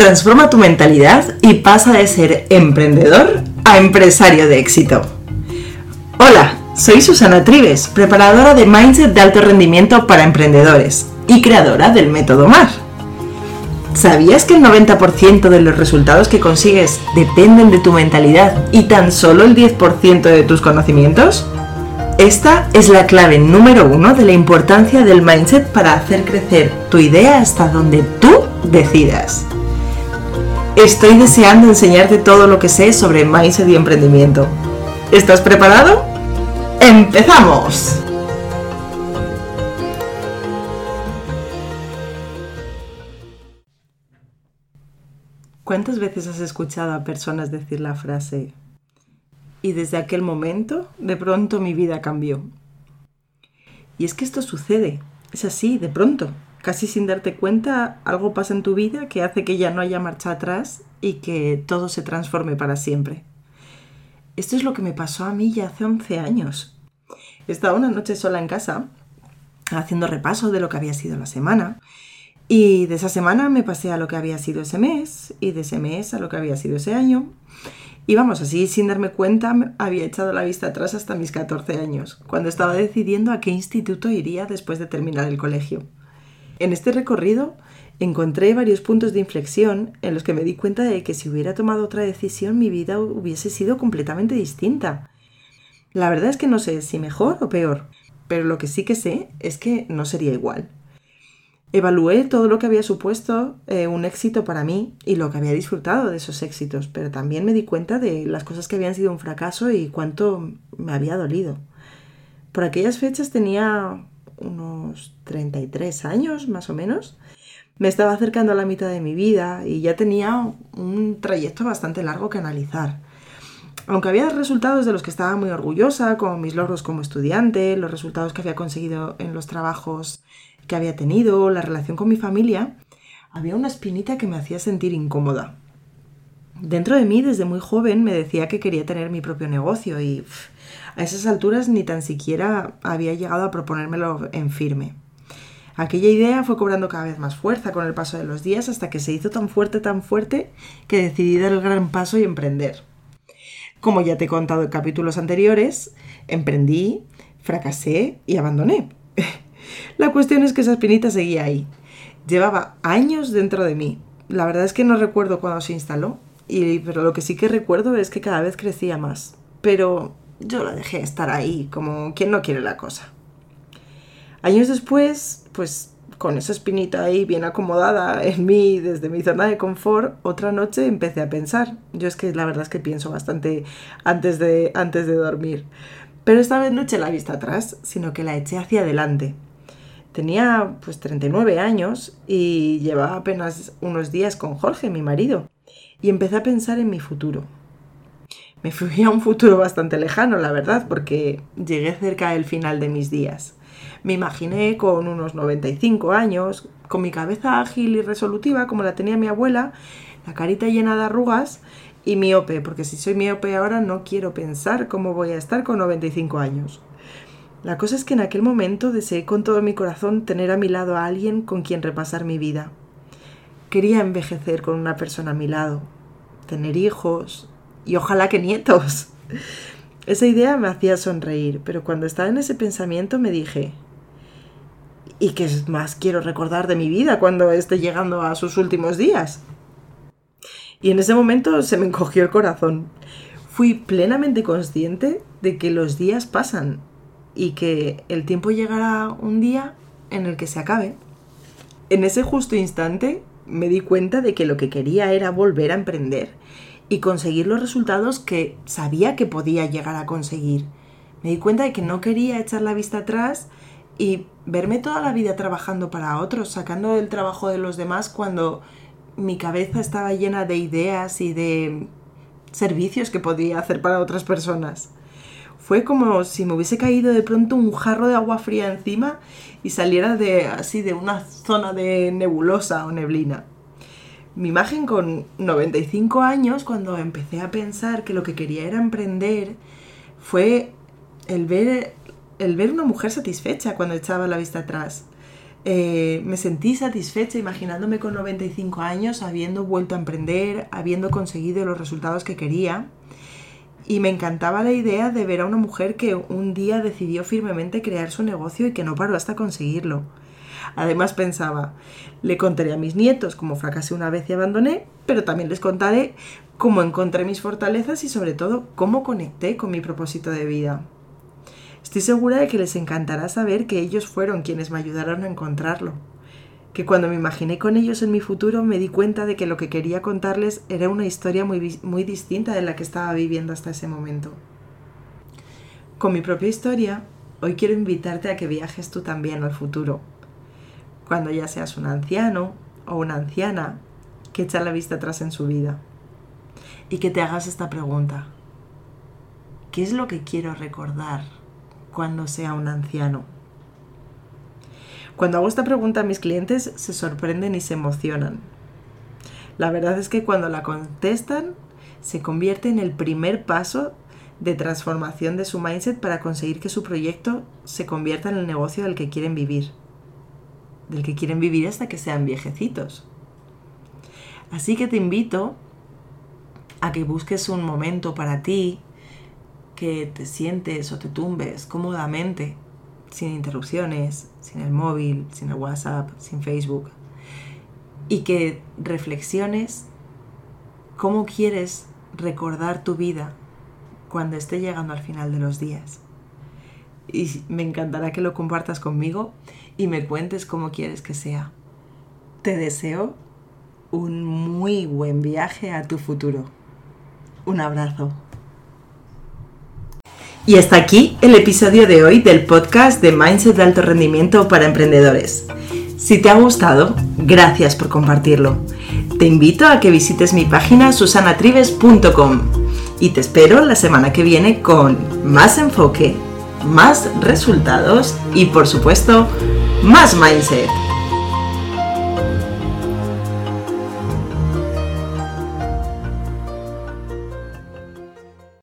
Transforma tu mentalidad y pasa de ser emprendedor a empresario de éxito. Hola, soy Susana Trives, preparadora de Mindset de alto rendimiento para emprendedores y creadora del método MAR. ¿Sabías que el 90% de los resultados que consigues dependen de tu mentalidad y tan solo el 10% de tus conocimientos? Esta es la clave número uno de la importancia del mindset para hacer crecer tu idea hasta donde tú decidas. Estoy deseando enseñarte todo lo que sé sobre mindset y emprendimiento. ¿Estás preparado? ¡Empezamos! ¿Cuántas veces has escuchado a personas decir la frase y desde aquel momento de pronto mi vida cambió? Y es que esto sucede, es así, de pronto casi sin darte cuenta, algo pasa en tu vida que hace que ya no haya marcha atrás y que todo se transforme para siempre. Esto es lo que me pasó a mí ya hace 11 años. Estaba una noche sola en casa, haciendo repaso de lo que había sido la semana, y de esa semana me pasé a lo que había sido ese mes, y de ese mes a lo que había sido ese año. Y vamos, así sin darme cuenta, había echado la vista atrás hasta mis 14 años, cuando estaba decidiendo a qué instituto iría después de terminar el colegio. En este recorrido encontré varios puntos de inflexión en los que me di cuenta de que si hubiera tomado otra decisión mi vida hubiese sido completamente distinta. La verdad es que no sé si mejor o peor, pero lo que sí que sé es que no sería igual. Evalué todo lo que había supuesto eh, un éxito para mí y lo que había disfrutado de esos éxitos, pero también me di cuenta de las cosas que habían sido un fracaso y cuánto me había dolido. Por aquellas fechas tenía unos 33 años más o menos. Me estaba acercando a la mitad de mi vida y ya tenía un trayecto bastante largo que analizar. Aunque había resultados de los que estaba muy orgullosa, como mis logros como estudiante, los resultados que había conseguido en los trabajos que había tenido, la relación con mi familia, había una espinita que me hacía sentir incómoda. Dentro de mí, desde muy joven, me decía que quería tener mi propio negocio y a esas alturas ni tan siquiera había llegado a proponérmelo en firme. Aquella idea fue cobrando cada vez más fuerza con el paso de los días hasta que se hizo tan fuerte, tan fuerte, que decidí dar el gran paso y emprender. Como ya te he contado en capítulos anteriores, emprendí, fracasé y abandoné. La cuestión es que esa espinita seguía ahí. Llevaba años dentro de mí. La verdad es que no recuerdo cuándo se instaló, y, pero lo que sí que recuerdo es que cada vez crecía más. Pero yo la dejé estar ahí, como quien no quiere la cosa. Años después, pues con esa espinita ahí bien acomodada en mí, desde mi zona de confort, otra noche empecé a pensar. Yo es que la verdad es que pienso bastante antes de, antes de dormir. Pero esta vez no eché la vista atrás, sino que la eché hacia adelante. Tenía pues 39 años y llevaba apenas unos días con Jorge, mi marido, y empecé a pensar en mi futuro me fui a un futuro bastante lejano, la verdad, porque llegué cerca del final de mis días. Me imaginé con unos 95 años, con mi cabeza ágil y resolutiva, como la tenía mi abuela, la carita llena de arrugas y miope, porque si soy miope ahora no quiero pensar cómo voy a estar con 95 años. La cosa es que en aquel momento deseé con todo mi corazón tener a mi lado a alguien con quien repasar mi vida. Quería envejecer con una persona a mi lado, tener hijos, y ojalá que nietos. Esa idea me hacía sonreír, pero cuando estaba en ese pensamiento me dije, ¿y qué más quiero recordar de mi vida cuando esté llegando a sus últimos días? Y en ese momento se me encogió el corazón. Fui plenamente consciente de que los días pasan y que el tiempo llegará un día en el que se acabe. En ese justo instante me di cuenta de que lo que quería era volver a emprender y conseguir los resultados que sabía que podía llegar a conseguir. Me di cuenta de que no quería echar la vista atrás y verme toda la vida trabajando para otros, sacando el trabajo de los demás cuando mi cabeza estaba llena de ideas y de servicios que podía hacer para otras personas. Fue como si me hubiese caído de pronto un jarro de agua fría encima y saliera de así de una zona de nebulosa o neblina mi imagen con 95 años, cuando empecé a pensar que lo que quería era emprender, fue el ver, el ver una mujer satisfecha cuando echaba la vista atrás. Eh, me sentí satisfecha imaginándome con 95 años habiendo vuelto a emprender, habiendo conseguido los resultados que quería. Y me encantaba la idea de ver a una mujer que un día decidió firmemente crear su negocio y que no paró hasta conseguirlo. Además pensaba, le contaré a mis nietos cómo fracasé una vez y abandoné, pero también les contaré cómo encontré mis fortalezas y sobre todo cómo conecté con mi propósito de vida. Estoy segura de que les encantará saber que ellos fueron quienes me ayudaron a encontrarlo. Que cuando me imaginé con ellos en mi futuro me di cuenta de que lo que quería contarles era una historia muy, muy distinta de la que estaba viviendo hasta ese momento. Con mi propia historia, hoy quiero invitarte a que viajes tú también al futuro. Cuando ya seas un anciano o una anciana que echa la vista atrás en su vida. Y que te hagas esta pregunta. ¿Qué es lo que quiero recordar cuando sea un anciano? Cuando hago esta pregunta a mis clientes se sorprenden y se emocionan. La verdad es que cuando la contestan se convierte en el primer paso de transformación de su mindset para conseguir que su proyecto se convierta en el negocio del que quieren vivir. Del que quieren vivir hasta que sean viejecitos. Así que te invito a que busques un momento para ti, que te sientes o te tumbes cómodamente, sin interrupciones, sin el móvil, sin el WhatsApp, sin Facebook, y que reflexiones cómo quieres recordar tu vida cuando esté llegando al final de los días. Y me encantará que lo compartas conmigo y me cuentes cómo quieres que sea. Te deseo un muy buen viaje a tu futuro. Un abrazo. Y hasta aquí el episodio de hoy del podcast de Mindset de Alto Rendimiento para Emprendedores. Si te ha gustado, gracias por compartirlo. Te invito a que visites mi página susanatrives.com y te espero la semana que viene con más enfoque, más resultados y por supuesto más mindset.